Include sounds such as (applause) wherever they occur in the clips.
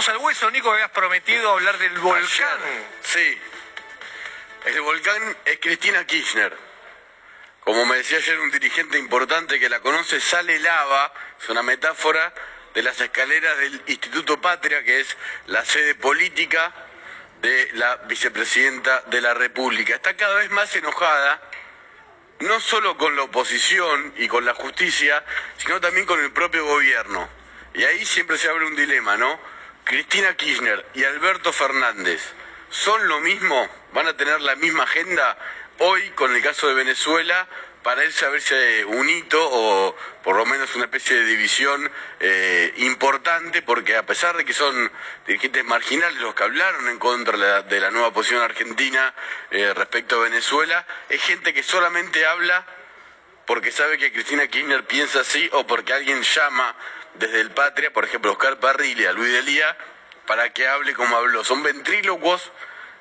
Vamos al hueso, Nico, habías prometido hablar del volcán. Ayer, sí. El volcán es Cristina Kirchner. Como me decía ayer un dirigente importante que la conoce, sale lava, es una metáfora de las escaleras del Instituto Patria, que es la sede política de la vicepresidenta de la República. Está cada vez más enojada, no solo con la oposición y con la justicia, sino también con el propio gobierno. Y ahí siempre se abre un dilema, ¿no? Cristina Kirchner y Alberto Fernández, ¿son lo mismo? ¿Van a tener la misma agenda hoy con el caso de Venezuela? Para él saberse un hito o por lo menos una especie de división eh, importante, porque a pesar de que son dirigentes marginales los que hablaron en contra de la, de la nueva posición argentina eh, respecto a Venezuela, es gente que solamente habla porque sabe que Cristina Kirchner piensa así o porque alguien llama desde el Patria, por ejemplo, Oscar Parrilli, a Luis Delía, para que hable como habló. Son ventrílocos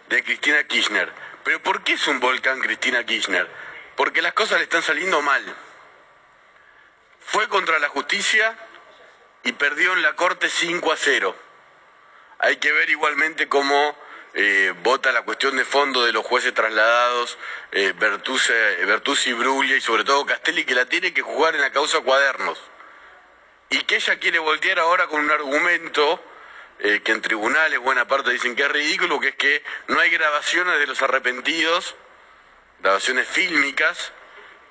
de Cristina Kirchner. Pero ¿por qué es un volcán Cristina Kirchner? Porque las cosas le están saliendo mal. Fue contra la justicia y perdió en la Corte 5 a 0. Hay que ver igualmente cómo eh, vota la cuestión de fondo de los jueces trasladados, eh, Bertuzzi, Bertuzzi, Bruglia y sobre todo Castelli, que la tiene que jugar en la causa cuadernos. Y que ella quiere voltear ahora con un argumento eh, que en tribunales buena parte dicen que es ridículo, que es que no hay grabaciones de los arrepentidos, grabaciones fílmicas,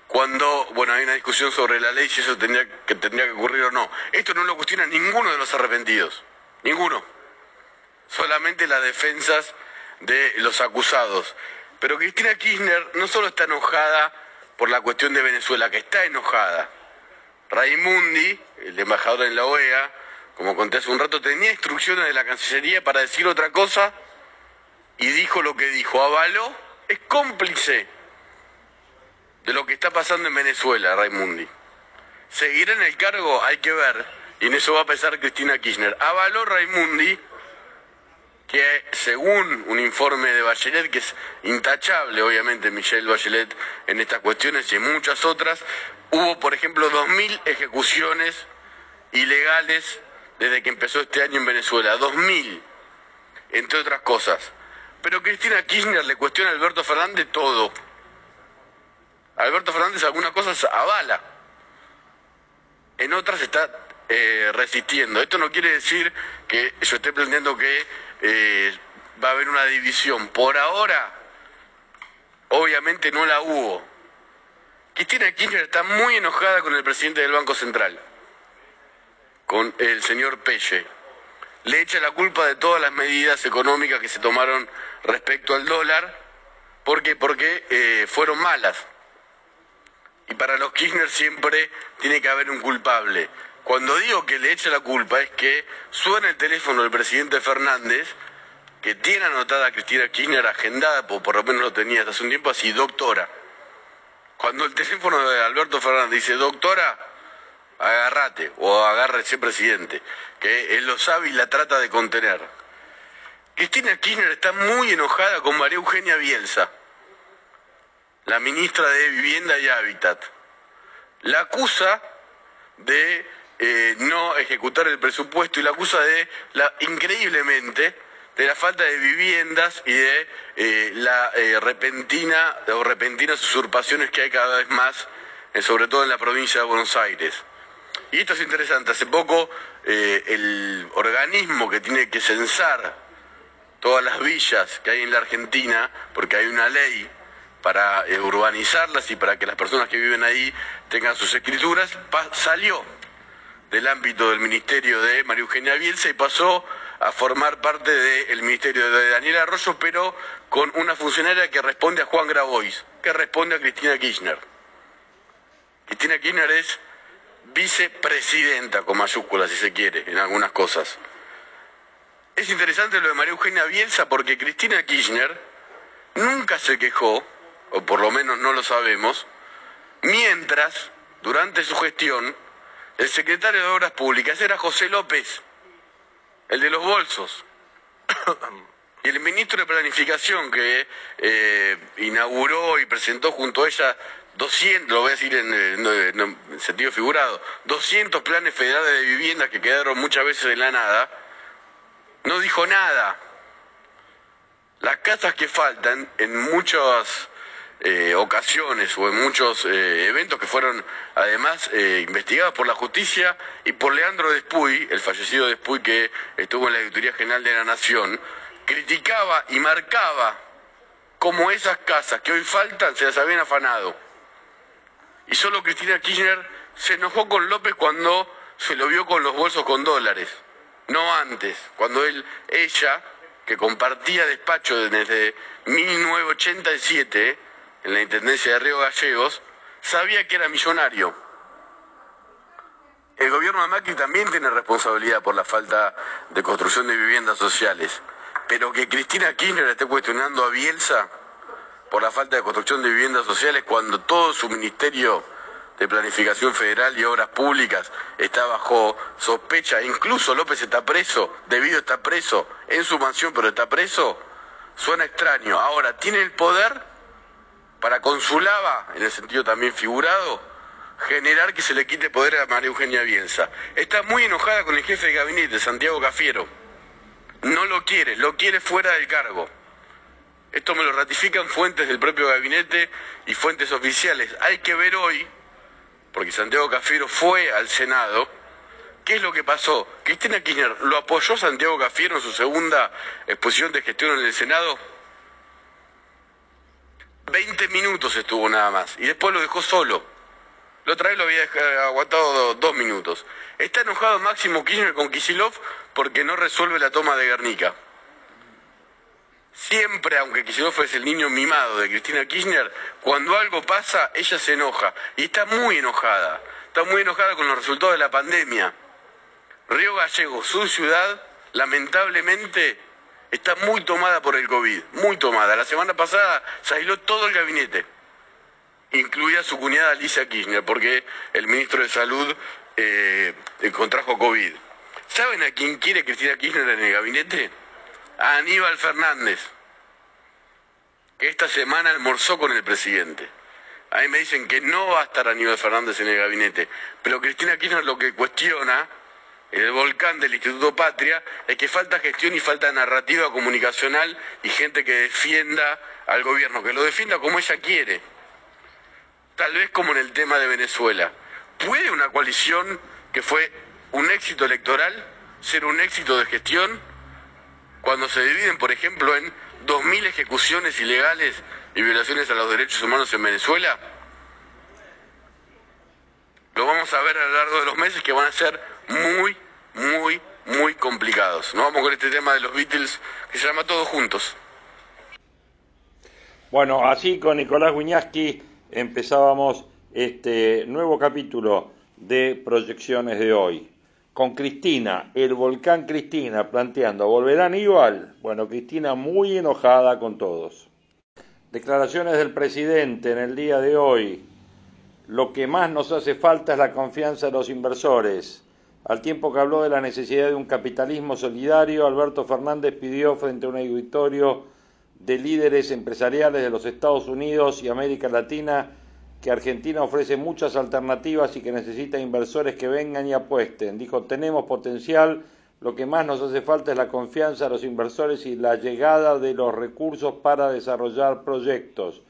cuando, bueno, hay una discusión sobre la ley si eso tendría que, tendría que ocurrir o no. Esto no lo cuestiona ninguno de los arrepentidos, ninguno solamente las defensas de los acusados. Pero Cristina Kirchner no solo está enojada por la cuestión de Venezuela, que está enojada. Raimundi, el embajador en la OEA, como conté hace un rato, tenía instrucciones de la Cancillería para decir otra cosa y dijo lo que dijo. Avaló, es cómplice de lo que está pasando en Venezuela, Raimundi. ¿Seguirá en el cargo? Hay que ver. Y en eso va a pesar Cristina Kirchner. Avaló Raimundi que según un informe de Bachelet, que es intachable obviamente Michelle Bachelet en estas cuestiones y en muchas otras, hubo por ejemplo 2.000 ejecuciones ilegales desde que empezó este año en Venezuela, 2.000, entre otras cosas. Pero Cristina Kirchner le cuestiona a Alberto Fernández todo. Alberto Fernández algunas cosas avala, en otras está eh, resistiendo. Esto no quiere decir que yo esté planteando que eh, va a haber una división. Por ahora, obviamente no la hubo. Cristina Kirchner está muy enojada con el presidente del Banco Central, con el señor Pelle. Le echa la culpa de todas las medidas económicas que se tomaron respecto al dólar. ¿Por qué? Porque eh, fueron malas. Y para los Kirchner siempre tiene que haber un culpable. Cuando digo que le echa la culpa es que suena el teléfono del presidente Fernández, que tiene anotada a Cristina Kirchner agendada, por, por lo menos lo tenía hasta hace un tiempo, así, doctora. Cuando el teléfono de Alberto Fernández dice, doctora, agárrate, o agárrese presidente, que él lo sabe y la trata de contener. Cristina Kirchner está muy enojada con María Eugenia Bielsa, la ministra de Vivienda y Hábitat. La acusa de eh, no ejecutar el presupuesto y la acusa de, la, increíblemente, de la falta de viviendas y de eh, la eh, repentina o repentinas usurpaciones que hay cada vez más, eh, sobre todo en la provincia de Buenos Aires. Y esto es interesante, hace poco eh, el organismo que tiene que censar todas las villas que hay en la Argentina, porque hay una ley para urbanizarlas y para que las personas que viven ahí tengan sus escrituras, salió del ámbito del ministerio de María Eugenia Bielsa y pasó a formar parte del ministerio de Daniel Arroyo, pero con una funcionaria que responde a Juan Grabois, que responde a Cristina Kirchner. Cristina Kirchner es vicepresidenta, con mayúsculas si se quiere, en algunas cosas. Es interesante lo de María Eugenia Bielsa porque Cristina Kirchner nunca se quejó, o por lo menos no lo sabemos, mientras, durante su gestión, el secretario de Obras Públicas era José López, el de los bolsos. (coughs) y el ministro de Planificación que eh, inauguró y presentó junto a ella 200, lo voy a decir en, en, sentido figurado, 200 planes federales de viviendas que quedaron muchas veces en la nada, no dijo nada. Las casas que faltan en muchas eh, ocasiones o en muchos eh, eventos que fueron además eh, investigados por la justicia y por Leandro Despuy, el fallecido Despuy que estuvo en la Auditoría General de la Nación, criticaba y marcaba cómo esas casas que hoy faltan se las habían afanado. Y solo Cristina Kirchner se enojó con López cuando se lo vio con los bolsos con dólares, no antes, cuando él, ella, que compartía despacho desde 1987 en la Intendencia de Río Gallegos, sabía que era millonario. El gobierno de Macri también tiene responsabilidad por la falta de construcción de viviendas sociales, pero que Cristina Kirchner esté cuestionando a Bielsa por la falta de construcción de viviendas sociales cuando todo su ministerio de Planificación Federal y Obras Públicas está bajo sospecha, incluso López está preso, debido está preso en su mansión, pero está preso, suena extraño. Ahora, tiene el poder para consulaba, en el sentido también figurado, generar que se le quite poder a María Eugenia Bielsa. Está muy enojada con el jefe de gabinete, Santiago Cafiero. No lo quiere, lo quiere fuera del cargo. Esto me lo ratifican fuentes del propio gabinete y fuentes oficiales. Hay que ver hoy, porque Santiago Cafiero fue al Senado, qué es lo que pasó. Cristina Kirchner lo apoyó Santiago Cafiero en su segunda exposición de gestión en el Senado. 20 minutos estuvo nada más y después lo dejó solo. La otra vez lo había aguantado dos minutos. Está enojado Máximo Kirchner con Kisilov porque no resuelve la toma de Guernica. Siempre, aunque Kicillof es el niño mimado de Cristina Kirchner, cuando algo pasa, ella se enoja. Y está muy enojada. Está muy enojada con los resultados de la pandemia. Río Gallego, su ciudad, lamentablemente está muy tomada por el COVID. Muy tomada. La semana pasada se aisló todo el gabinete, incluida su cuñada Alicia Kirchner, porque el ministro de Salud eh, contrajo COVID. ¿Saben a quién quiere Cristina Kirchner en el gabinete? a Aníbal Fernández, que esta semana almorzó con el presidente. A mí me dicen que no va a estar Aníbal Fernández en el gabinete, pero Cristina Kirchner lo que cuestiona el volcán del Instituto Patria es que falta gestión y falta narrativa comunicacional y gente que defienda al gobierno, que lo defienda como ella quiere. Tal vez como en el tema de Venezuela. ¿Puede una coalición que fue un éxito electoral ser un éxito de gestión? cuando se dividen, por ejemplo, en 2.000 ejecuciones ilegales y violaciones a los derechos humanos en Venezuela? Lo vamos a ver a lo largo de los meses que van a ser muy, muy, muy complicados. No vamos con este tema de los Beatles que se llama Todos Juntos. Bueno, así con Nicolás Wiñaski empezábamos este nuevo capítulo de proyecciones de hoy con Cristina, el volcán Cristina, planteando, ¿volverán igual? Bueno, Cristina muy enojada con todos. Declaraciones del presidente en el día de hoy. Lo que más nos hace falta es la confianza de los inversores. Al tiempo que habló de la necesidad de un capitalismo solidario, Alberto Fernández pidió frente a un auditorio de líderes empresariales de los Estados Unidos y América Latina que Argentina ofrece muchas alternativas y que necesita inversores que vengan y apuesten. Dijo, tenemos potencial, lo que más nos hace falta es la confianza de los inversores y la llegada de los recursos para desarrollar proyectos.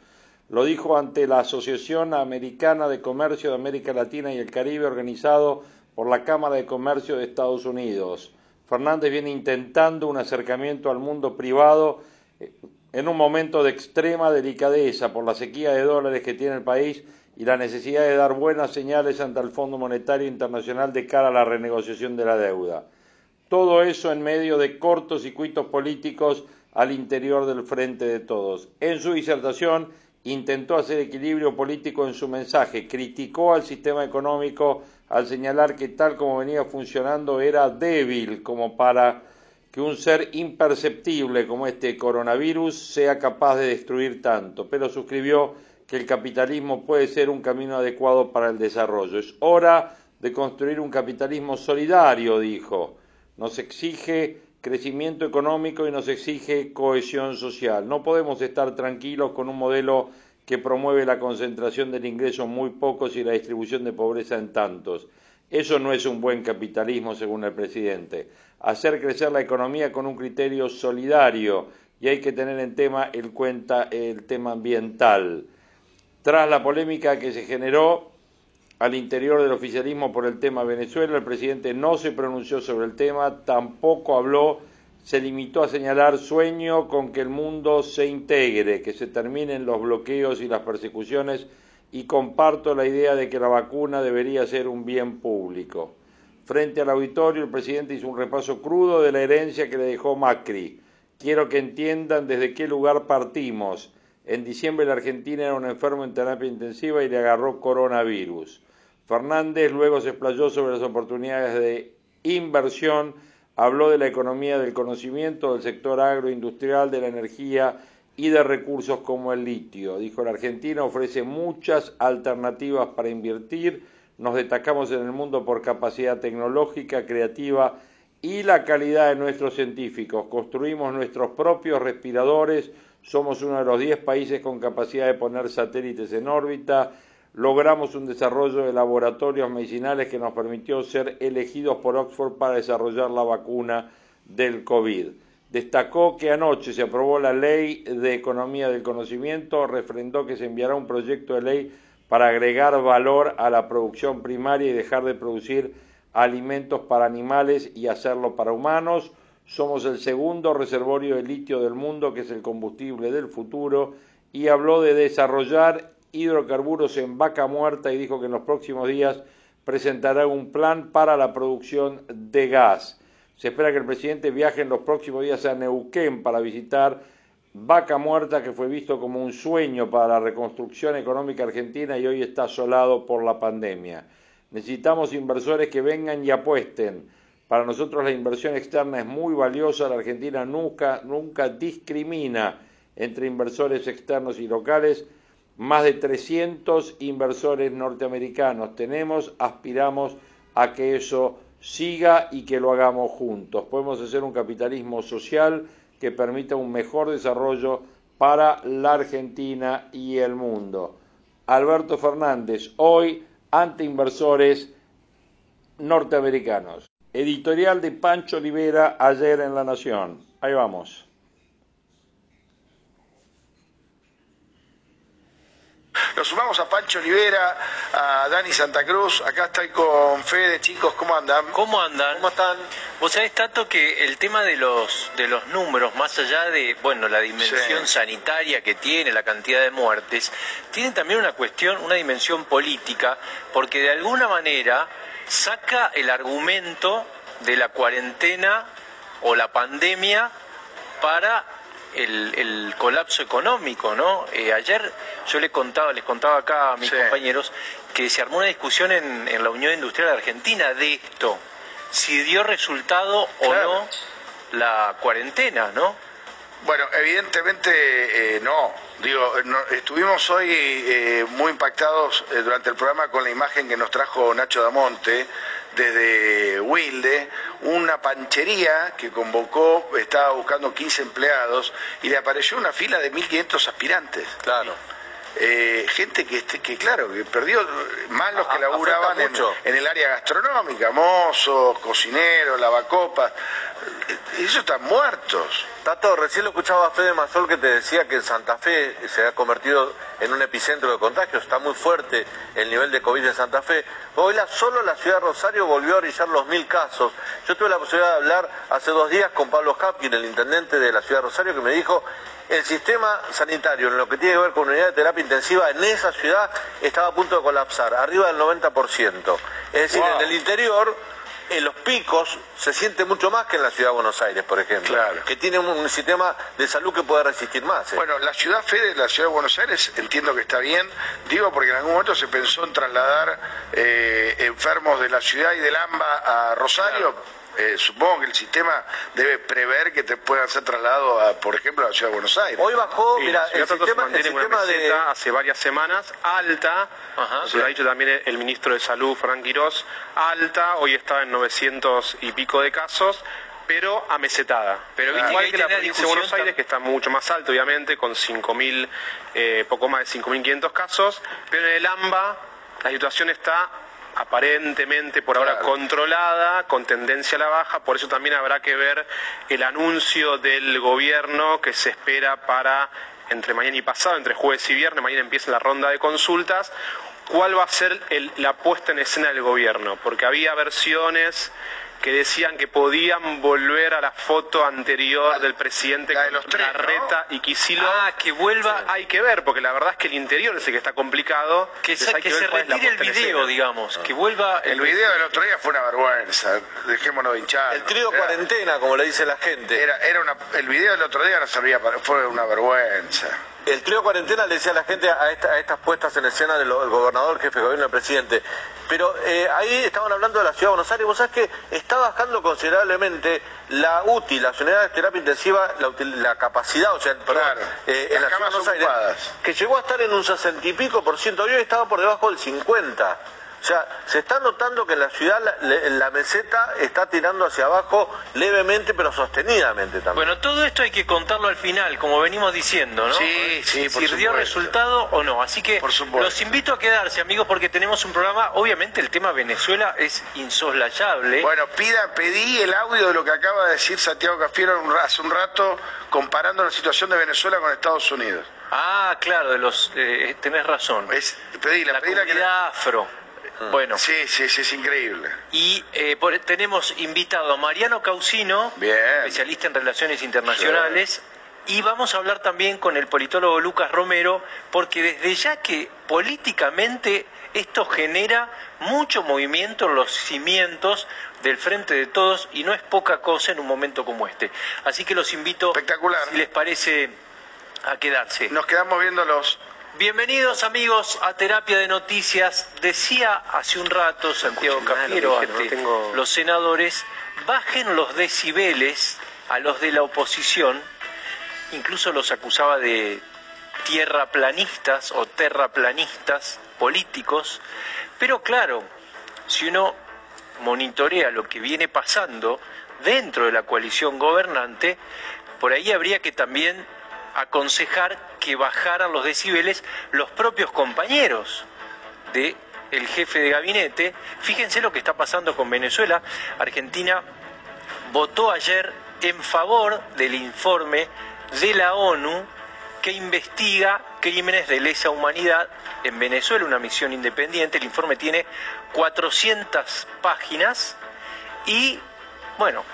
Lo dijo ante la Asociación Americana de Comercio de América Latina y el Caribe organizado por la Cámara de Comercio de Estados Unidos. Fernández viene intentando un acercamiento al mundo privado eh, en un momento de extrema delicadeza por la sequía de dólares que tiene el país y la necesidad de dar buenas señales ante el Fondo Monetario Internacional de cara a la renegociación de la deuda. Todo eso en medio de cortos circuitos políticos al interior del frente de todos. En su disertación intentó hacer equilibrio político en su mensaje, criticó al sistema económico al señalar que tal como venía funcionando era débil como para que un ser imperceptible como este coronavirus sea capaz de destruir tanto, pero suscribió que el capitalismo puede ser un camino adecuado para el desarrollo. Es hora de construir un capitalismo solidario, dijo. Nos exige crecimiento económico y nos exige cohesión social. No podemos estar tranquilos con un modelo que promueve la concentración del ingreso en muy pocos y la distribución de pobreza en tantos. Eso no es un buen capitalismo, según el presidente. Hacer crecer la economía con un criterio solidario y hay que tener en tema el, cuenta, el tema ambiental. Tras la polémica que se generó al interior del oficialismo por el tema Venezuela, el presidente no se pronunció sobre el tema, tampoco habló, se limitó a señalar sueño con que el mundo se integre, que se terminen los bloqueos y las persecuciones y comparto la idea de que la vacuna debería ser un bien público. Frente al auditorio, el presidente hizo un repaso crudo de la herencia que le dejó Macri. Quiero que entiendan desde qué lugar partimos. En diciembre la Argentina era un enfermo en terapia intensiva y le agarró coronavirus. Fernández luego se explayó sobre las oportunidades de inversión, habló de la economía del conocimiento, del sector agroindustrial, de la energía y de recursos como el litio. Dijo, la Argentina ofrece muchas alternativas para invertir, nos destacamos en el mundo por capacidad tecnológica, creativa y la calidad de nuestros científicos. Construimos nuestros propios respiradores, somos uno de los 10 países con capacidad de poner satélites en órbita, logramos un desarrollo de laboratorios medicinales que nos permitió ser elegidos por Oxford para desarrollar la vacuna del COVID. Destacó que anoche se aprobó la Ley de Economía del Conocimiento, refrendó que se enviará un proyecto de ley para agregar valor a la producción primaria y dejar de producir alimentos para animales y hacerlo para humanos. Somos el segundo reservorio de litio del mundo, que es el combustible del futuro, y habló de desarrollar hidrocarburos en vaca muerta y dijo que en los próximos días presentará un plan para la producción de gas. Se espera que el presidente viaje en los próximos días a Neuquén para visitar Vaca Muerta, que fue visto como un sueño para la reconstrucción económica argentina y hoy está asolado por la pandemia. Necesitamos inversores que vengan y apuesten. Para nosotros la inversión externa es muy valiosa. La Argentina nunca, nunca discrimina entre inversores externos y locales más de 300 inversores norteamericanos tenemos, aspiramos a que eso siga y que lo hagamos juntos. Podemos hacer un capitalismo social que permita un mejor desarrollo para la Argentina y el mundo. Alberto Fernández, hoy ante inversores norteamericanos. Editorial de Pancho Olivera ayer en La Nación. Ahí vamos. Nos sumamos a Pancho Olivera, a Dani Santa Cruz. Acá estoy con Fede, chicos, ¿cómo andan? ¿Cómo andan? ¿Cómo están? Vos sabés tanto que el tema de los de los números, más allá de bueno la dimensión Sí. sanitaria que tiene, la cantidad de muertes, tiene también una cuestión, una dimensión política, porque de alguna manera saca el argumento de la cuarentena o la pandemia para el, el colapso económico, ¿no? Eh, ayer yo les contaba, les contaba acá a mis Sí. compañeros que se armó una discusión en, en la Unión Industrial Argentina de esto, si dio resultado o no la cuarentena, ¿no? Bueno, evidentemente eh, no. Digo, no- estuvimos hoy eh, muy impactados eh, durante el programa con la imagen que nos trajo Nacho Damonte desde Wilde, una panchería que convocó, estaba buscando 15 empleados y le apareció una fila de 1.500 aspirantes. Claro. Eh, gente que, este- que, claro, que perdió, más los que A- laburaban en, en el área gastronómica, mozos, cocineros, lavacopas, eh, ellos están muertos. Tato, recién lo escuchaba a Fede Mazol que te decía que en Santa Fe se ha convertido en un epicentro de contagios. Está muy fuerte el nivel de COVID en Santa Fe. Hoy la, solo la ciudad de Rosario volvió a orillar los mil casos. Yo tuve la posibilidad de hablar hace dos días con Pablo Hapkin, el intendente de la ciudad de Rosario, que me dijo el sistema sanitario en lo que tiene que ver con unidad de terapia intensiva en esa ciudad estaba a punto de colapsar, arriba del 90%. Es decir, Wow. en el interior en los picos se siente mucho más que en la ciudad de Buenos Aires, por ejemplo. Claro. Que tiene un, sistema de salud que puede resistir más. ¿eh? Bueno, la ciudad Fede, la ciudad de Buenos Aires, entiendo que está bien. Digo porque en algún momento se pensó en trasladar eh, enfermos de la ciudad y del AMBA a Rosario. Eh, supongo que el sistema debe prever que te puedan ser trasladados, a, por ejemplo, a la ciudad de Buenos Aires. Hoy bajó, Sí, mira, el sistema, el mantiene con una sistema de... meseta hace varias semanas alta, Ajá. se lo ha dicho también el ministro de Salud, Frank Quirós, alta, hoy está en 900 y pico de casos, pero amesetada. Pero viste igual que la provincia de Buenos Aires, que está mucho más alto, obviamente, con 5.000, eh, poco más de 5.500 casos, pero en el AMBA la situación está aparentemente por ahora Claro. controlada, con tendencia a la baja, por eso también habrá que ver el anuncio del gobierno que se espera para entre mañana y pasado, entre jueves y viernes, mañana empieza la ronda de consultas, cuál va a ser el- la puesta en escena del gobierno, porque había versiones que decían que podían volver a la foto anterior del presidente la de con los tres, ¿no? Y Kicillof. Ah, que vuelva, Hay que ver, porque la verdad es que el interior es el que está complicado. que, que ver se retire el video, digamos, que vuelva El video del otro día fue una vergüenza, dejémonos de hinchar. El trío Era- cuarentena, como le dice la gente. Era, era una, el video del otro día no servía para, fue una vergüenza. El trío cuarentena le decía a la gente a, esta- a estas puestas en escena del gobernador, el jefe de gobierno, el presidente. Pero eh, ahí estaban hablando de la ciudad de Buenos Aires. Vos sabés que está bajando considerablemente la UTI, las unidades de terapia intensiva, la, la capacidad, o sea, perdón, eh, las en la ciudad de Buenos Aires, ocupadas. que llegó a estar en un sesenta y pico por ciento hoy estaba por debajo del 50. O sea, se está notando que en la ciudad la, la- meseta está tirando hacia abajo levemente, pero sostenidamente también. Bueno, todo esto hay que contarlo al final, como venimos diciendo, ¿no? Sí, sí, por Si dio resultado o no. Así que Por los invito a quedarse, amigos, porque tenemos un programa. Obviamente, el tema Venezuela es insoslayable. Bueno, pida, pedí el audio de lo que acaba de decir Santiago Cafiero hace un rato comparando la situación de Venezuela con Estados Unidos. Ah, claro, de los, eh, tenés razón. Es, pedila, la pedila que... comunidad afro. Bueno, Sí, sí, sí, es increíble. y eh, por- tenemos invitado a Mariano Causino, Bien. especialista en relaciones internacionales, y vamos a hablar también con el politólogo Lucas Romero, porque desde ya que políticamente esto genera mucho movimiento en los cimientos del Frente de Todos y no es poca cosa en un momento como este. Así que los invito, Espectacular. si les parece, a quedarse. Nos quedamos viendo los... Bienvenidos amigos a Terapia de Noticias. Decía hace un rato Santiago Cafiero lo tengo- los senadores, bajen los decibeles a los de la oposición, incluso los acusaba de tierraplanistas o terraplanistas políticos, pero claro, si uno monitorea lo que viene pasando dentro de la coalición gobernante, por ahí habría que también aconsejar que bajaran los decibeles los propios compañeros de jefe de gabinete. Fíjense lo que está pasando con Venezuela. Argentina votó ayer en favor del informe de la ONU que investiga crímenes de lesa humanidad en Venezuela, una misión independiente. El informe tiene 400 páginas y, bueno,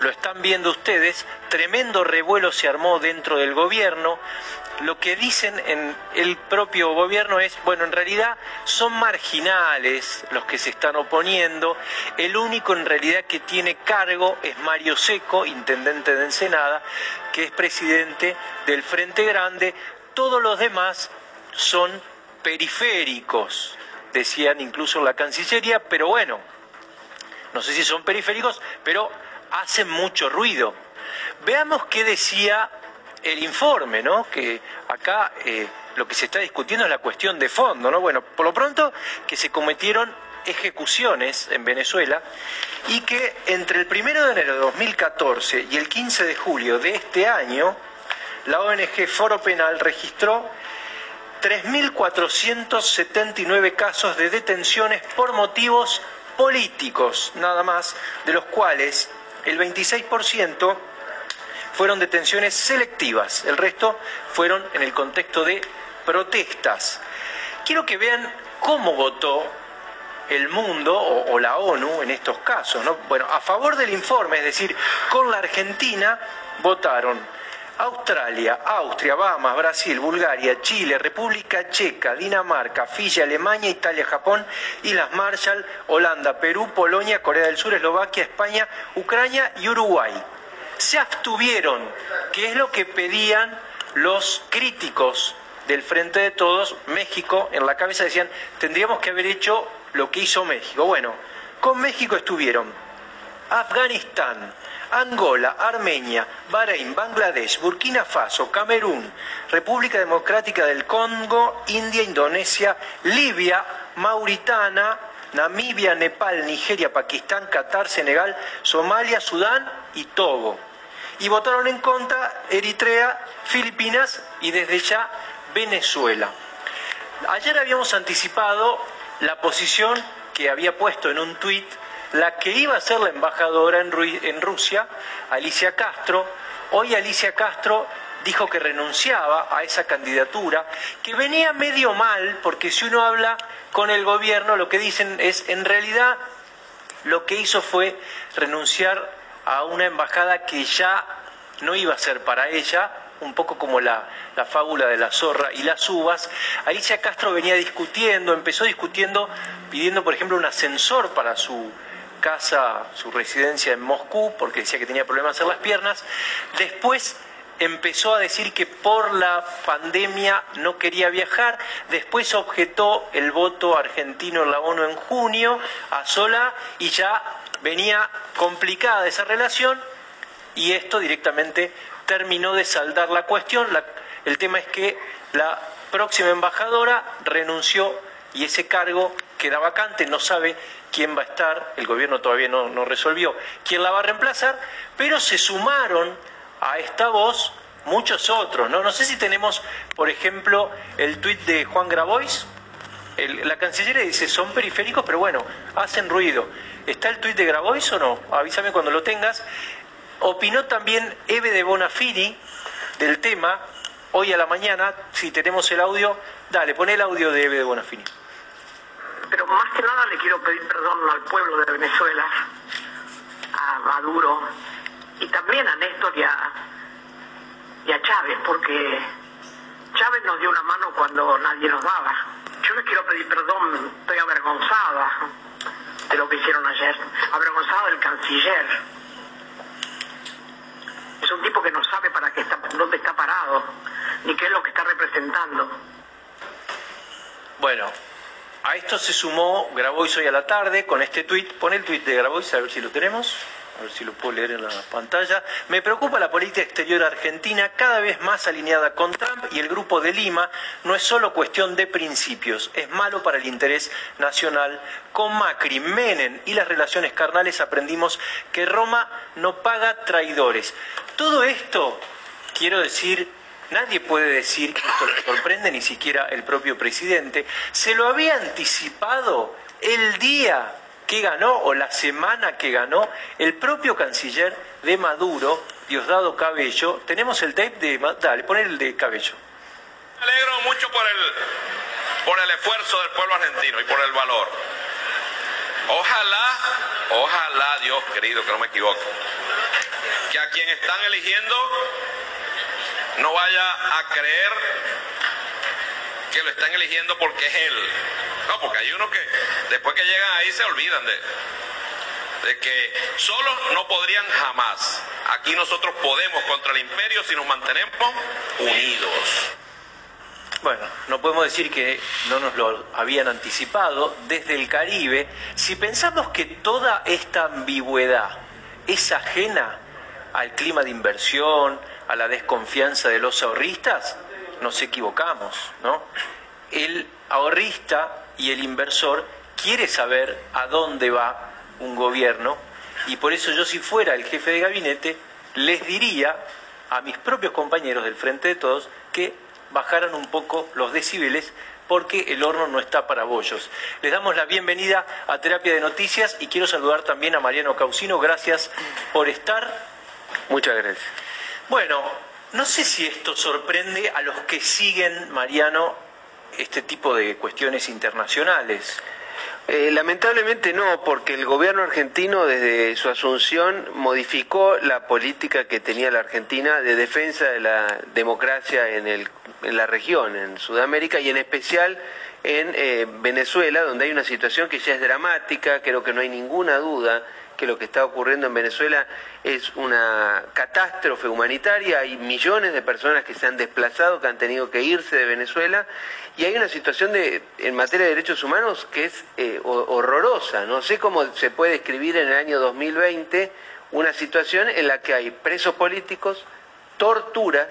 lo están viendo ustedes, tremendo revuelo se armó dentro del gobierno. Lo que dicen en el propio gobierno es, bueno, en realidad son marginales los que se están oponiendo. El único en realidad que tiene cargo es Mario Seco, intendente de Ensenada, que es presidente del Frente Grande. Todos los demás son periféricos, decían incluso la Cancillería, pero bueno, no sé si son periféricos, pero hacen mucho ruido. Veamos qué decía el informe, ¿no? Que acá eh, lo que se está discutiendo es la cuestión de fondo, ¿no? Bueno, por lo pronto que se cometieron ejecuciones en Venezuela y que entre el 1 de enero de 2014 y el 15 de julio de este año, la ONG Foro Penal registró 3.479 casos de detenciones por motivos políticos, nada más, de los cuales el 26% fueron detenciones selectivas, el resto fueron en el contexto de protestas. Quiero que vean cómo votó el mundo o, la ONU en estos casos. ¿no? Bueno, a favor del informe, es decir, con la Argentina votaron Australia, Austria, Bahamas, Brasil, Bulgaria, Chile, República Checa, Dinamarca, Fiji, Alemania, Italia, Japón, Islas Marshall, Holanda, Perú, Polonia, Corea del Sur, Eslovaquia, España, Ucrania y Uruguay. Se abstuvieron, que es lo que pedían los críticos del Frente de Todos, México, en la cabeza decían, tendríamos que haber hecho lo que hizo México. Bueno, con México estuvieron Afganistán, Angola, Armenia, Bahrein, Bangladesh, Burkina Faso, Camerún, República Democrática del Congo, India, Indonesia, Libia, Mauritania, Namibia, Nepal, Nigeria, Pakistán, Qatar, Senegal, Somalia, Sudán y Togo. Y votaron en contra Eritrea, Filipinas y desde ya Venezuela. Ayer habíamos anticipado la posición que había puesto en un tuit la que iba a ser la embajadora en, Rusia, Alicia Castro. Hoy Alicia Castro dijo que renunciaba a esa candidatura, que venía medio mal, porque si uno habla con el gobierno, lo que dicen es, en realidad, lo que hizo fue renunciar a una embajada que ya no iba a ser para ella, un poco como la, la, fábula de la zorra y las uvas, Alicia Castro venía discutiendo, empezó discutiendo, pidiendo, por ejemplo, un ascensor para su casa, su residencia en Moscú, porque decía que tenía problemas en las piernas. Después empezó a decir que por la pandemia no quería viajar, después objetó el voto argentino en la ONU en junio a sola y ya venía complicada esa relación y esto directamente terminó de saldar la cuestión. el tema es que la próxima embajadora renunció y ese cargo queda vacante, no sabe quién va a estar, el gobierno todavía no, no resolvió quién la va a reemplazar, pero se sumaron a esta voz muchos otros, ¿no? No sé si tenemos, por ejemplo, el tuit de Juan Grabois, la canciller dice, son periféricos, pero bueno, hacen ruido. ¿Está el tuit de Grabois o no? Avísame cuando lo tengas. Opinó también Eve de Bonafini del tema, hoy a la mañana, si tenemos el audio, dale, pon el audio de Eve de Bonafini. Más que nada le quiero pedir perdón al pueblo de Venezuela, a Maduro y también a Néstor y a, y a Chávez, porque Chávez nos dio una mano cuando nadie nos daba. Yo les quiero pedir perdón, estoy avergonzada de lo que hicieron ayer, avergonzada del canciller es un tipo que no sabe para qué está, dónde está parado, ni qué es lo que está representando. Bueno, a esto se sumó Grabois hoy a la tarde con este tuit. Pon el tuit de Grabois, a ver si lo tenemos. A ver si lo puedo leer en la pantalla. Me preocupa la política exterior argentina cada vez más alineada con Trump y el grupo de Lima. No es solo cuestión de principios, es malo para el interés nacional. Con Macri, Menem y las relaciones carnales aprendimos que Roma no paga traidores. Todo esto, quiero decir, nadie puede decir que esto le sorprende, ni siquiera el propio presidente, se lo había anticipado el día que ganó o la semana que ganó el propio canciller de Maduro, Diosdado Cabello. Tenemos el tape de... Dale, pon el de Cabello. Me alegro mucho por el, por el esfuerzo del pueblo argentino y por el valor. Ojalá, ojalá Dios querido, que no me equivoque, que a quien están eligiendo no vaya a creer que lo están eligiendo porque es él. No, porque hay unos que después que llegan ahí se olvidan de, de que solos no podrían jamás. Aquí nosotros podemos contra el imperio si nos mantenemos unidos. Bueno, no podemos decir que no nos lo habían anticipado. Desde el Caribe, si pensamos que toda esta ambigüedad es ajena al clima de inversión, a la desconfianza de los ahorristas, nos equivocamos, ¿no? El ahorrista y el inversor quiere saber a dónde va un gobierno y por eso yo si fuera el jefe de gabinete les diría a mis propios compañeros del Frente de Todos que bajaran un poco los decibeles porque el horno no está para bollos. Les damos la bienvenida a Terapia de Noticias y quiero saludar también a Mariano Causino. Gracias por estar Muchas gracias. Bueno, no sé si esto sorprende a los que siguen, Mariano, este tipo de cuestiones internacionales. Eh, lamentablemente no, porque el gobierno argentino desde su asunción modificó la política que tenía la Argentina de defensa de la democracia en, el, en la región, en Sudamérica y en especial en eh, Venezuela, donde hay una situación que ya es dramática, creo que no hay ninguna duda que lo que está ocurriendo en Venezuela es una catástrofe humanitaria, hay millones de personas que se han desplazado, que han tenido que irse de Venezuela, y hay una situación de, en materia de derechos humanos que es eh, horrorosa. No sé cómo se puede escribir en el año 2020 una situación en la que hay presos políticos, torturas,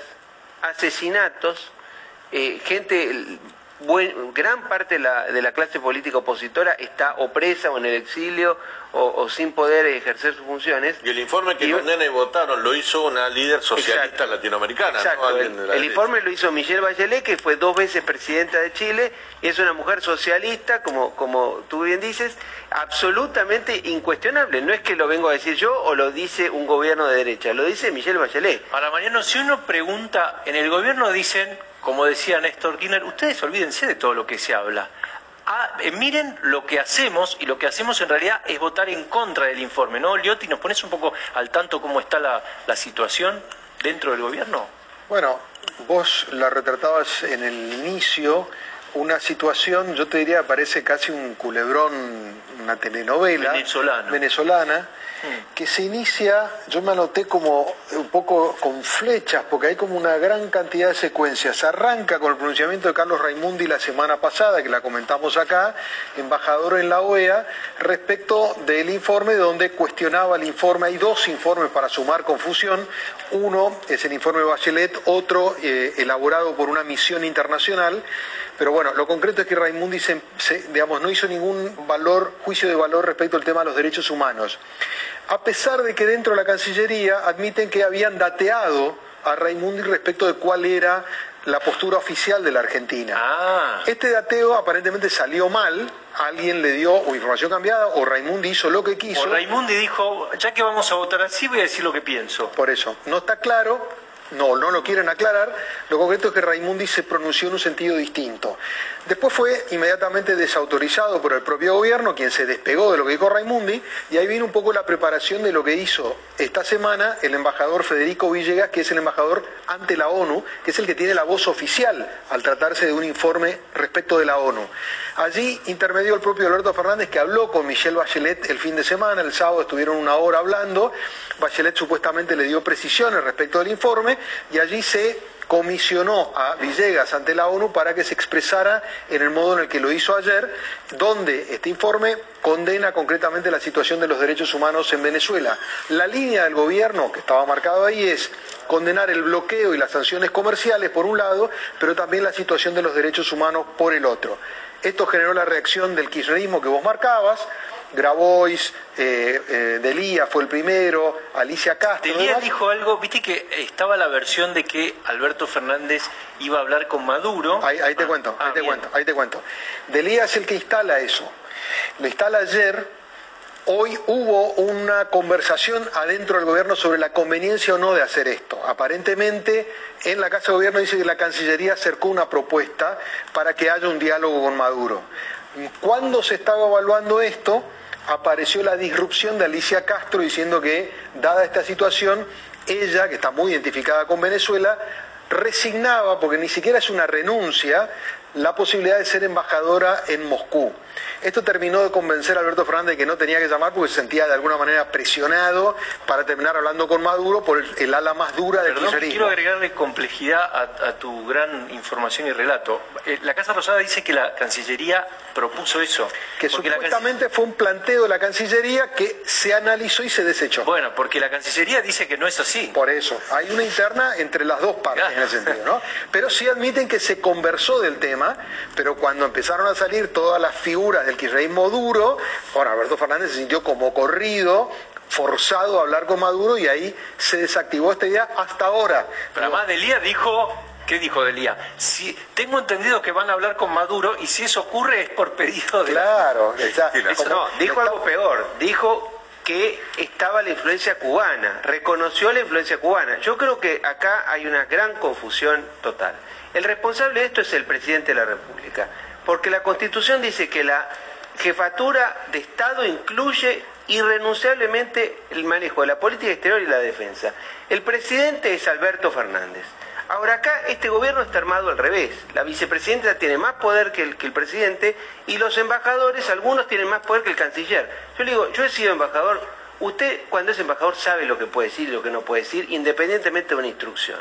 asesinatos, eh, gente gran parte de la, de la, clase política opositora está opresa o en el exilio o, sin poder ejercer sus funciones. Y el informe que condena y votaron lo hizo una líder socialista latinoamericana. Exacto. El, informe lo hizo Michelle Bachelet, que fue dos veces presidenta de Chile, y es una mujer socialista, como, como tú bien dices, absolutamente incuestionable. No es que lo vengo a decir yo o lo dice un gobierno de derecha, lo dice Michelle Bachelet. Para Mariano, si uno pregunta, en el gobierno dicen como decía Néstor Kirchner, ustedes olvídense de todo lo que se habla. Ah, eh, miren lo que hacemos y lo que hacemos en realidad es votar en contra del informe, ¿no? Liotti, ¿nos pones un poco al tanto cómo está la, la situación dentro del gobierno? Bueno, vos la retratabas en el inicio, una situación, yo te diría, parece casi un culebrón, una telenovela venezolana que se inicia, yo me anoté como un poco con flechas, porque hay como una gran cantidad de secuencias. Arranca con el pronunciamiento de Carlos Raimundi la semana pasada, que la comentamos acá, embajador en la OEA, respecto del informe donde cuestionaba el informe. Hay dos informes para sumar confusión. Uno es el informe Bachelet, otro eh, elaborado por una misión internacional. Pero bueno, lo concreto es que Raimundi digamos, no hizo ningún valor, juicio de valor respecto al tema de los derechos humanos a pesar de que dentro de la Cancillería admiten que habían dateado a Raimundi respecto de cuál era la postura oficial de la Argentina. Ah. Este dateo aparentemente salió mal, alguien le dio información cambiada o Raimundi hizo lo que quiso. O Raimundi dijo, ya que vamos a votar así, voy a decir lo que pienso. Por eso, no está claro, no, no lo quieren aclarar, lo concreto es que Raimundi se pronunció en un sentido distinto. Después fue inmediatamente desautorizado por el propio gobierno, quien se despegó de lo que dijo Raimundi, y ahí viene un poco la preparación de lo que hizo esta semana el embajador Federico Villegas, que es el embajador ante la ONU, que es el que tiene la voz oficial al tratarse de un informe respecto de la ONU. Allí intermedió el propio Alberto Fernández, que habló con Michelle Bachelet el fin de semana, el sábado estuvieron una hora hablando, Bachelet supuestamente le dio precisiones respecto del informe, y allí se comisionó a Villegas ante la ONU para que se expresara en el modo en el que lo hizo ayer, donde este informe condena concretamente la situación de los derechos humanos en Venezuela. La línea del gobierno que estaba marcado ahí es condenar el bloqueo y las sanciones comerciales por un lado, pero también la situación de los derechos humanos por el otro. Esto generó la reacción del kirchnerismo que vos marcabas, Grabois, eh, eh, Delía fue el primero, Alicia Castro. Delía dijo algo, viste que estaba la versión de que Alberto Fernández iba a hablar con Maduro. Ahí, te ah, cuento, ahí ah, te cuento, ahí te cuento. Delía es el que instala eso. Lo instala ayer. Hoy hubo una conversación adentro del gobierno sobre la conveniencia o no de hacer esto. Aparentemente, en la Casa de Gobierno dice que la Cancillería acercó una propuesta para que haya un diálogo con Maduro. Cuando se estaba evaluando esto, apareció la disrupción de Alicia Castro diciendo que, dada esta situación, ella, que está muy identificada con Venezuela, resignaba, porque ni siquiera es una renuncia, la posibilidad de ser embajadora en Moscú. Esto terminó de convencer a Alberto Fernández de que no tenía que llamar porque se sentía de alguna manera presionado para terminar hablando con Maduro por el, ala más dura del Perdón, Quiero agregarle complejidad a, tu gran información y relato. Eh, la Casa Rosada dice que la Cancillería propuso eso. Que supuestamente fue un planteo de la Cancillería que se analizó y se desechó. Bueno, porque la Cancillería dice que no es así. Por eso, hay una interna entre las dos partes en ese sentido, ¿no? (laughs) Pero sí admiten que se conversó del tema, pero cuando empezaron a salir todas las figuras del kirchnerismo duro, bueno, Alberto Fernández se sintió como corrido, forzado a hablar con Maduro y ahí se desactivó esta idea hasta ahora. Pero además Delía dijo, ¿qué dijo Delía? Si, tengo entendido que van a hablar con Maduro y si eso ocurre es por pedido de... Claro, no, dijo algo peor, dijo que estaba la influencia cubana, reconoció la influencia cubana. Yo creo que acá hay una gran confusión total. El responsable de esto es el presidente de la República, porque la Constitución dice que la jefatura de Estado incluye irrenunciablemente el manejo de la política exterior y la defensa. El presidente es Alberto Fernández. Ahora acá este gobierno está armado al revés. La vicepresidenta tiene más poder que el, presidente y los embajadores, algunos tienen más poder que el canciller. Yo le digo, yo he sido embajador, usted cuando es embajador sabe lo que puede decir y lo que no puede decir, independientemente de una instrucción.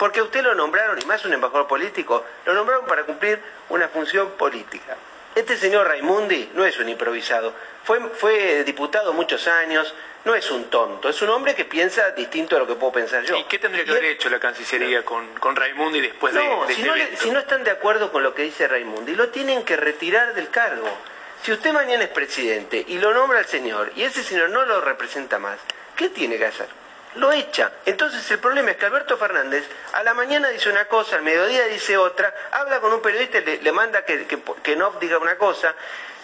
Porque usted lo nombraron, y más un embajador político, lo nombraron para cumplir una función política. Este señor Raimundi no es un improvisado, fue, fue diputado muchos años, no es un tonto, es un hombre que piensa distinto a lo que puedo pensar yo. ¿Y qué tendría que haber hecho la Cancillería con, con Raimundi después no, de, de si este no, le- evento? si no están de acuerdo con lo que dice Raimundi, lo tienen que retirar del cargo. Si usted mañana es presidente y lo nombra al señor y ese señor no lo representa más, ¿qué tiene que hacer? Lo echa. Entonces el problema es que Alberto Fernández a la mañana dice una cosa, al mediodía dice otra, habla con un periodista y le, manda que, que, que no diga una cosa.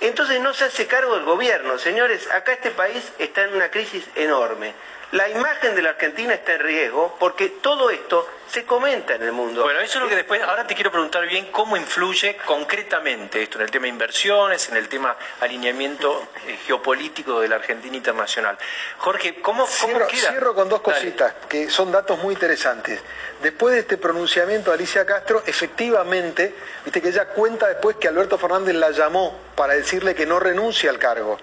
Entonces no se hace cargo del gobierno. Señores, acá este país está en una crisis enorme. La imagen de la Argentina está en riesgo porque todo esto se comenta en el mundo. Bueno, eso es lo que después, ahora te quiero preguntar bien cómo influye concretamente esto en el tema de inversiones, en el tema alineamiento eh, geopolítico de la Argentina internacional. Jorge, ¿cómo, cómo Cierro, queda? cierro con dos Dale. cositas, que son datos muy interesantes. Después de este pronunciamiento de Alicia Castro, efectivamente, viste que ella cuenta después que Alberto Fernández la llamó para decirle que no renuncia al cargo.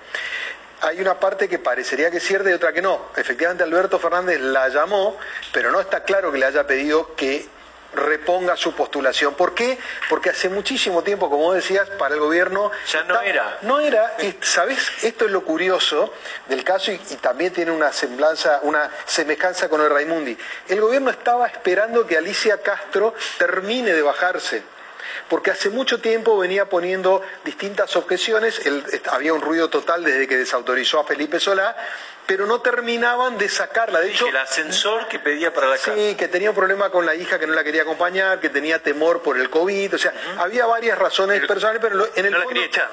Hay una parte que parecería que es cierta y otra que no. Efectivamente, Alberto Fernández la llamó, pero no está claro que le haya pedido que reponga su postulación. ¿Por qué? Porque hace muchísimo tiempo, como decías, para el gobierno... Ya no era. No era, y, ¿sabes? Esto es lo curioso del caso y, y también tiene una semblanza, una semejanza con el Raimundi. El gobierno estaba esperando que Alicia Castro termine de bajarse. Porque hace mucho tiempo venía poniendo distintas objeciones, el- había un ruido total desde que desautorizó a Felipe Solá, pero no terminaban de sacarla. De hecho, el ascensor que pedía para la casa. Sí, que tenía un problema con la hija que no la quería acompañar, que tenía temor por el COVID, o sea, había varias razones personales, pero en el No la fondo quería echar.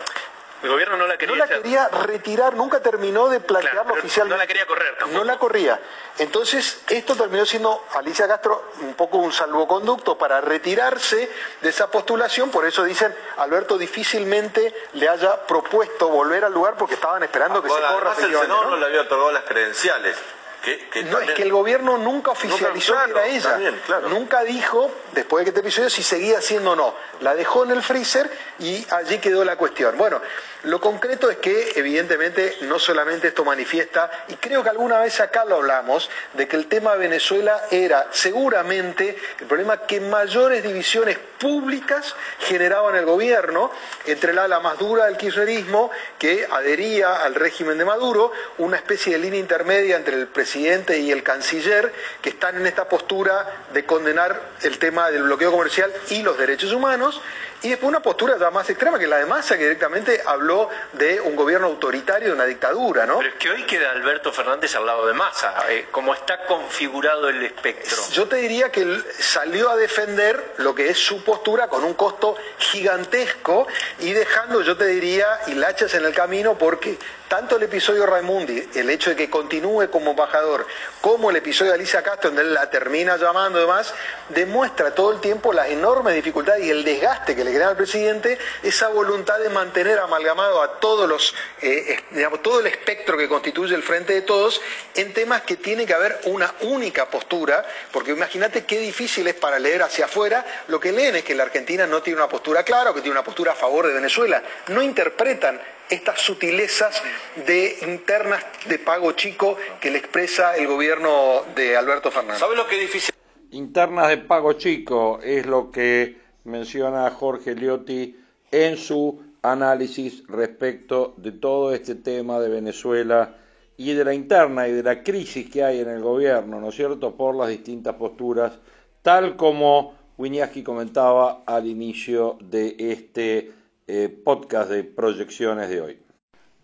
El gobierno no la quería no la quería retirar, nunca terminó de plantearlo Claro, oficialmente. no la quería correr tampoco. No la corría. Entonces, esto terminó siendo Alicia Castro un poco un salvoconducto para retirarse de esa postulación, por eso dicen, Alberto difícilmente le haya propuesto volver al lugar porque estaban esperando que Bueno, se corra además el Senado ¿no? no le había otorgado las credenciales. Que, que No, es que el gobierno nunca oficializó Nunca, que era ella. también, claro. Nunca dijo, después de que este episodio, si seguía siendo o no. La dejó en el freezer y allí quedó la cuestión. Bueno, lo concreto es que, evidentemente, no solamente esto manifiesta, y creo que alguna vez acá lo hablamos, de que el tema de Venezuela era seguramente el problema que mayores divisiones públicas generaba en el gobierno, entre la ala más dura del kirchnerismo, que adhería al régimen de Maduro, una especie de línea intermedia entre el presidente y el canciller, que están en esta postura de condenar el tema del bloqueo comercial y los derechos humanos, y después una postura ya más extrema, que la de Massa, que directamente habló de un gobierno autoritario, de una dictadura, ¿no? Pero es que hoy queda Alberto Fernández al lado de Massa, eh, como está configurado el espectro. Yo te diría que salió a defender lo que es su postura con un costo gigantesco y dejando, yo te diría, hilachas en el camino porque tanto el episodio Raimundi, el hecho de que continúe como embajador, como el episodio de Alicia Castro, donde él la termina llamando y demás, demuestra todo el tiempo las enormes dificultades y el desgaste que le crea al presidente, esa voluntad de mantener amalgamado a todos los, eh, digamos, todo el espectro que constituye el Frente de Todos en temas que tiene que haber una única postura, porque imagínate qué difícil es para leer hacia afuera, lo que leen es que la Argentina no tiene una postura clara o que tiene una postura a favor de Venezuela, no interpretan estas sutilezas de internas de pago chico que le expresa el gobierno de Alberto Fernández. ¿Sabes lo que es difícil? Internas de pago chico es lo que menciona Jorge Liotti en su análisis respecto de todo este tema de Venezuela y de la interna y de la crisis que hay en el gobierno, ¿no es cierto?, por las distintas posturas, tal como Winiaski comentaba al inicio de este eh, podcast de proyecciones de hoy.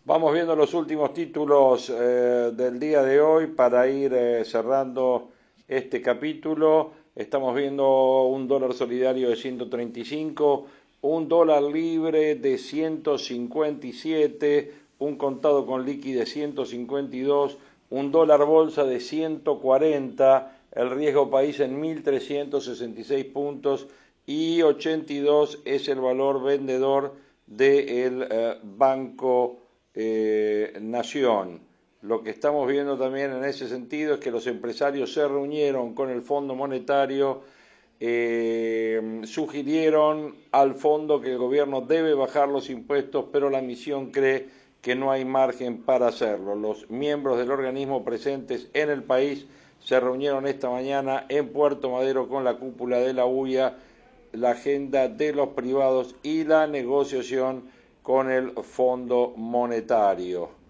Vamos viendo los últimos títulos eh, del día de hoy para ir eh, cerrando este capítulo. Estamos viendo un dólar solidario de 135, un dólar libre de 157, un contado con liqui de 152, un dólar bolsa de 140, el riesgo país en 1.366 puntos y 82 es el valor vendedor del eh, Banco eh, Nación. Lo que estamos viendo también en ese sentido es que los empresarios se reunieron con el Fondo Monetario, eh, sugirieron al fondo que el gobierno debe bajar los impuestos, pero la misión cree que no hay margen para hacerlo. Los miembros del organismo presentes en el país se reunieron esta mañana en Puerto Madero con la cúpula de la UIA, la agenda de los privados y la negociación con el Fondo Monetario.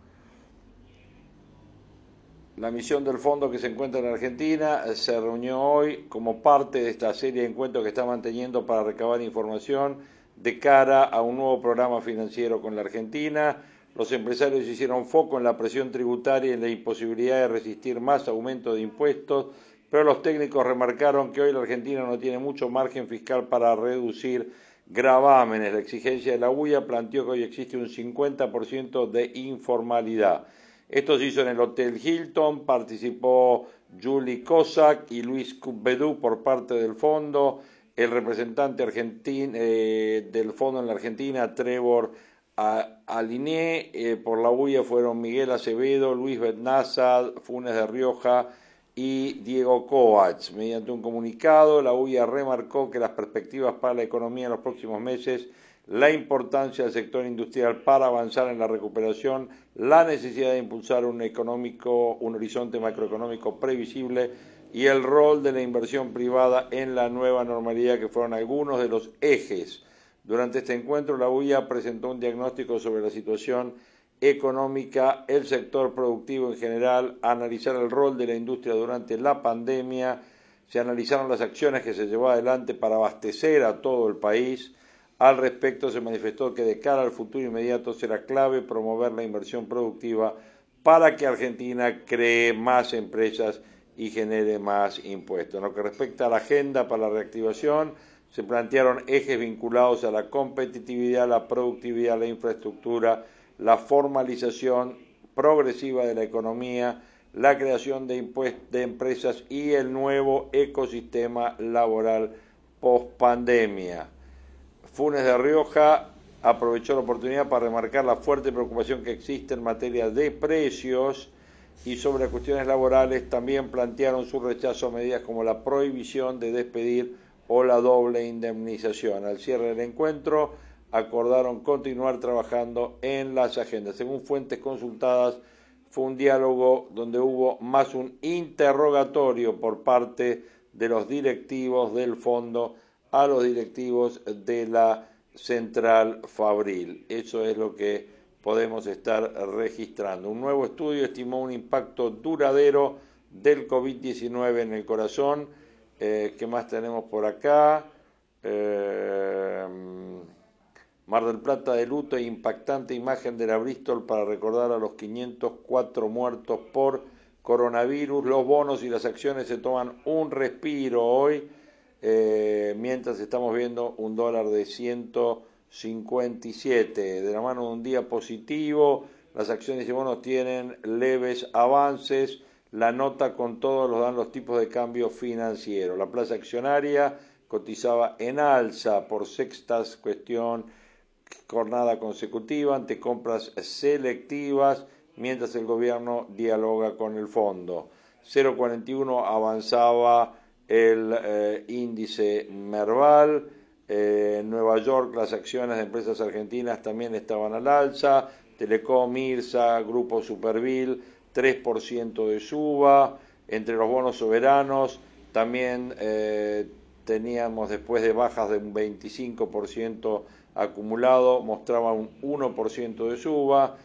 La misión del fondo que se encuentra en Argentina se reunió hoy como parte de esta serie de encuentros que está manteniendo para recabar información de cara a un nuevo programa financiero con la Argentina. Los empresarios hicieron foco en la presión tributaria y en la imposibilidad de resistir más aumento de impuestos, pero los técnicos remarcaron que hoy la Argentina no tiene mucho margen fiscal para reducir gravámenes. La exigencia de la UIA planteó que hoy existe un 50% de informalidad. Esto se hizo en el Hotel Hilton, participó Julie Kosak y Luis Cubedú por parte del fondo, el representante argentino eh, del fondo en la Argentina, Trevor Aliné, eh, por la UIA fueron Miguel Acevedo, Luis Betnaza, Funes de Rioja y Diego Coach. Mediante un comunicado, la UIA remarcó que las perspectivas para la economía en los próximos meses la importancia del sector industrial para avanzar en la recuperación, la necesidad de impulsar un, económico, un horizonte macroeconómico previsible y el rol de la inversión privada en la nueva normalidad que fueron algunos de los ejes. Durante este encuentro, la UIA presentó un diagnóstico sobre la situación económica, el sector productivo en general, analizar el rol de la industria durante la pandemia, se analizaron las acciones que se llevó adelante para abastecer a todo el país, al respecto, se manifestó que de cara al futuro inmediato será clave promover la inversión productiva para que Argentina cree más empresas y genere más impuestos. En lo que respecta a la agenda para la reactivación, se plantearon ejes vinculados a la competitividad, la productividad, la infraestructura, la formalización progresiva de la economía, la creación de, de empresas y el nuevo ecosistema laboral post pandemia. Funes de Rioja aprovechó la oportunidad para remarcar la fuerte preocupación que existe en materia de precios y sobre cuestiones laborales también plantearon su rechazo a medidas como la prohibición de despedir o la doble indemnización. Al cierre del encuentro acordaron continuar trabajando en las agendas. Según fuentes consultadas, fue un diálogo donde hubo más un interrogatorio por parte de los directivos del fondo a los directivos de la central Fabril. Eso es lo que podemos estar registrando. Un nuevo estudio estimó un impacto duradero del COVID-19 en el corazón. Eh, ¿Qué más tenemos por acá? Eh, Mar del Plata de luto e impactante imagen de la Bristol para recordar a los 504 muertos por coronavirus. Los bonos y las acciones se toman un respiro hoy eh, mientras estamos viendo un dólar de 157. De la mano de un día positivo, las acciones y bonos tienen leves avances. La nota con todos los dan los tipos de cambio financiero. La plaza accionaria cotizaba en alza por sextas cuestión jornada consecutiva ante compras selectivas mientras el gobierno dialoga con el fondo. 0,41 avanzaba el eh, índice Merval. Eh, en Nueva York las acciones de empresas argentinas también estaban al alza. Telecom, IRSA, Grupo Supervil, 3% de suba. Entre los bonos soberanos también eh, teníamos después de bajas de un 25% acumulado, mostraba un 1% de suba.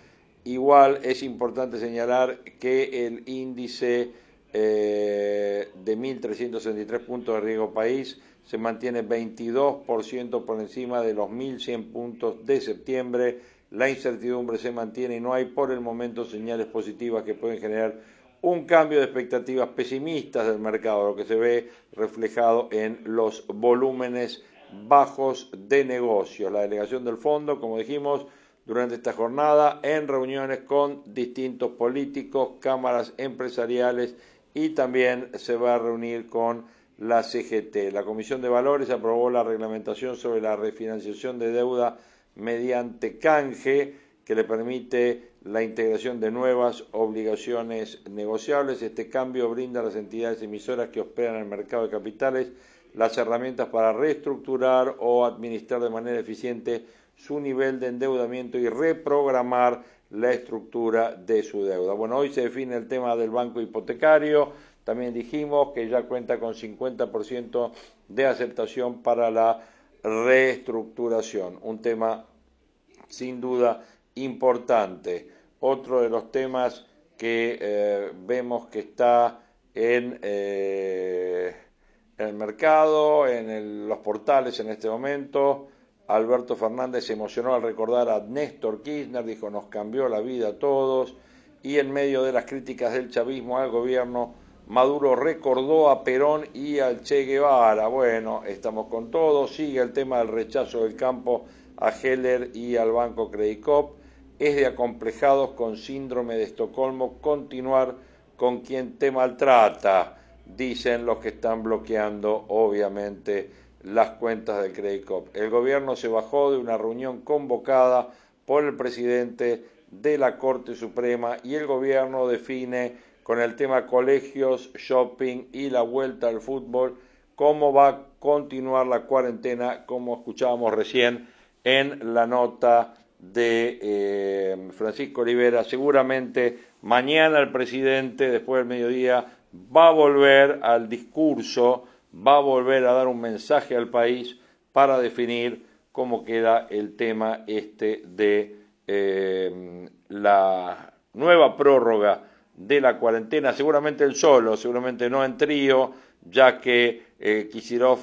Igual es importante señalar que el índice eh, de 1.363 puntos de riesgo país, se mantiene 22% por encima de los 1.100 puntos de septiembre. La incertidumbre se mantiene y no hay por el momento señales positivas que pueden generar un cambio de expectativas pesimistas del mercado, lo que se ve reflejado en los volúmenes bajos de negocios. La delegación del fondo, como dijimos, durante esta jornada en reuniones con distintos políticos, cámaras empresariales y también se va a reunir con la CGT. La Comisión de Valores aprobó la reglamentación sobre la refinanciación de deuda mediante canje que le permite la integración de nuevas obligaciones negociables. Este cambio brinda a las entidades emisoras que operan en el mercado de capitales las herramientas para reestructurar o administrar de manera eficiente su nivel de endeudamiento y reprogramar la estructura de su deuda. Bueno, hoy se define el tema del banco hipotecario. También dijimos que ya cuenta con 50% de aceptación para la reestructuración. Un tema sin duda importante. Otro de los temas que eh, vemos que está en, eh, el mercado, en los portales en este momento. Alberto Fernández se emocionó al recordar a Néstor Kirchner, dijo nos cambió la vida a todos y en medio de las críticas del chavismo al gobierno, Maduro recordó a Perón y al Che Guevara. Bueno, estamos con todo, sigue el tema del rechazo del campo a Heller y al Banco Credicop. Es de acomplejados con síndrome de Estocolmo continuar con quien te maltrata, dicen los que están bloqueando, obviamente, las cuentas del Credicop. El gobierno se bajó de una reunión convocada por el presidente de la Corte Suprema y el gobierno define con el tema colegios, shopping y la vuelta al fútbol cómo va a continuar la cuarentena, como escuchábamos recién en la nota de eh, Francisco Olivera. Seguramente mañana el presidente, después del mediodía, va a volver al discurso, va a volver a dar un mensaje al país para definir cómo queda el tema este de eh, la nueva prórroga de la cuarentena, seguramente él solo, seguramente no en trío, ya que eh,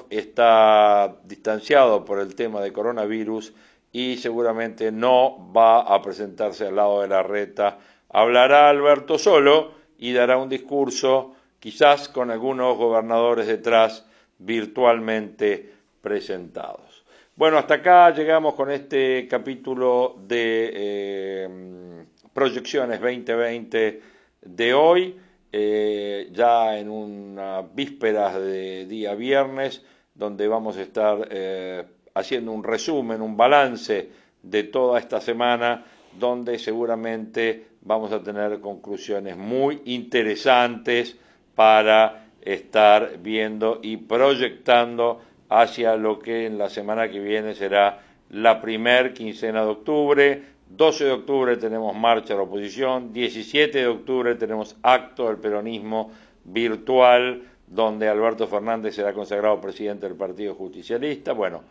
está distanciado por el tema de coronavirus y seguramente no va a presentarse al lado de la reta. Hablará Alberto solo y dará un discurso, quizás con algunos gobernadores detrás, virtualmente presentados. Bueno, hasta acá llegamos con este capítulo de eh, Proyecciones 2020 de hoy, eh, ya en unas vísperas de día viernes, donde vamos a estar eh, haciendo un resumen, un balance de toda esta semana, donde seguramente vamos a tener conclusiones muy interesantes para estar viendo y proyectando hacia lo que en la semana que viene será la primer quincena de octubre. 12 de octubre tenemos marcha de la oposición, 17 de octubre tenemos acto del peronismo virtual, donde Alberto Fernández será consagrado presidente del Partido Justicialista. Bueno,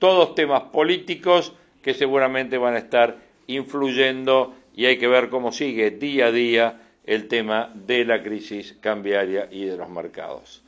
todos temas políticos que seguramente van a estar influyendo y hay que ver cómo sigue día a día el tema de la crisis cambiaria y de los mercados.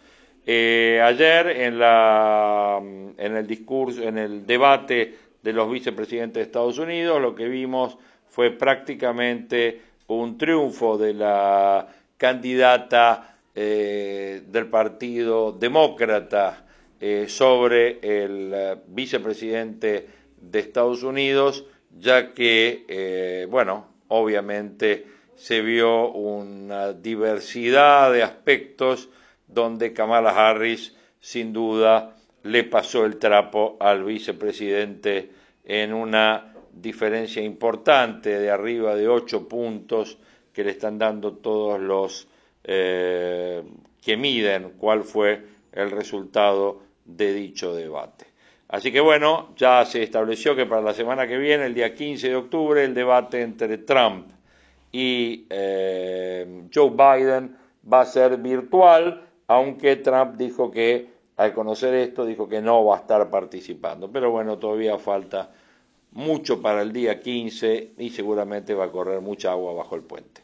Eh, ayer en, la, en el discurso, en el debate de los vicepresidentes de Estados Unidos, lo que vimos fue prácticamente un triunfo de la candidata eh, del Partido Demócrata eh, sobre el vicepresidente de Estados Unidos, ya que, bueno, obviamente se vio una diversidad de aspectos donde Kamala Harris, sin duda, le pasó el trapo al vicepresidente en una diferencia importante de arriba de ocho puntos que le están dando todos los que miden cuál fue el resultado de dicho debate. Así que bueno, ya se estableció que para la semana que viene, el día 15 de octubre, el debate entre Trump y eh, Joe Biden va a ser virtual, aunque Trump dijo que, al conocer esto, dijo que no va a estar participando. Pero bueno, todavía falta mucho para el día 15 y seguramente va a correr mucha agua bajo el puente.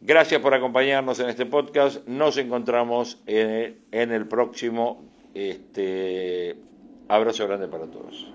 Gracias por acompañarnos en este podcast. Nos encontramos en el próximo este, abrazo grande para todos.